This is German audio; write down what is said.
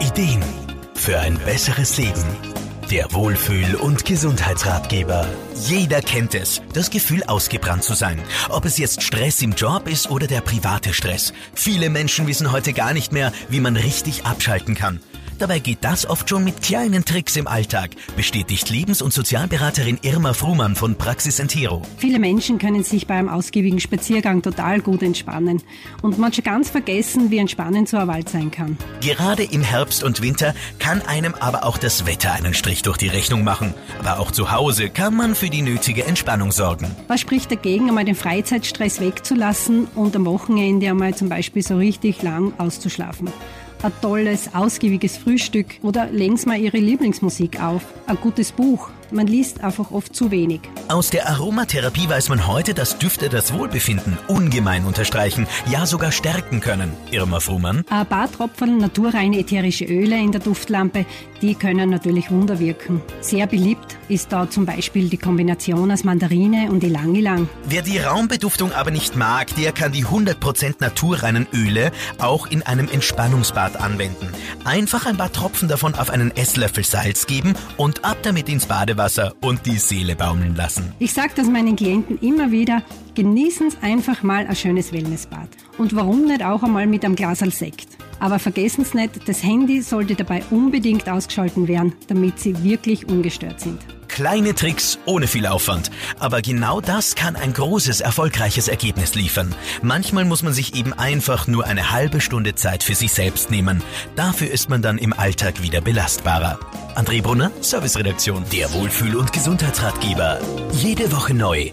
Ideen für ein besseres Leben. Der Wohlfühl- und Gesundheitsratgeber. Jeder kennt es, das Gefühl ausgebrannt zu sein. Ob es jetzt Stress im Job ist oder der private Stress. Viele Menschen wissen heute gar nicht mehr, wie man richtig abschalten kann. Dabei geht das oft schon mit kleinen Tricks im Alltag, bestätigt Lebens- und Sozialberaterin Irma Frumann von Praxis Entero. Viele Menschen können sich bei einem ausgiebigen Spaziergang total gut entspannen und manche ganz vergessen, wie entspannend so ein Wald sein kann. Gerade im Herbst und Winter kann einem aber auch das Wetter einen Strich durch die Rechnung machen. Aber auch zu Hause kann man für die nötige Entspannung sorgen. Was spricht dagegen, einmal den Freizeitstress wegzulassen und am Wochenende einmal zum Beispiel so richtig lang auszuschlafen? Ein tolles, ausgiebiges Frühstück. Oder legen Sie mal Ihre Lieblingsmusik auf, ein gutes Buch man liest einfach oft zu wenig. Aus der Aromatherapie weiß man heute, dass Düfte das Wohlbefinden ungemein unterstreichen, ja sogar stärken können. Irma Frumann. Ein paar Tropfen naturreine ätherische Öle in der Duftlampe, die können natürlich Wunder wirken. Sehr beliebt ist da zum Beispiel die Kombination aus Mandarine und Ilang-Ilang. Wer die Raumbeduftung aber nicht mag, der kann die 100% naturreinen Öle auch in einem Entspannungsbad anwenden. Einfach ein paar Tropfen davon auf einen Esslöffel Salz geben und ab damit ins Bade Wasser und die Seele baumeln lassen. Ich sage das meinen Klienten immer wieder, genießen Sie einfach mal ein schönes Wellnessbad. Und warum nicht auch einmal mit einem Glas Sekt? Aber vergessen Sie nicht, das Handy sollte dabei unbedingt ausgeschalten werden, damit Sie wirklich ungestört sind. Kleine Tricks ohne viel Aufwand. Aber genau das kann ein großes, erfolgreiches Ergebnis liefern. Manchmal muss man sich eben einfach nur eine halbe Stunde Zeit für sich selbst nehmen. Dafür ist man dann im Alltag wieder belastbarer. André Brunner, Serviceredaktion. Der Wohlfühl- und Gesundheitsratgeber. Jede Woche neu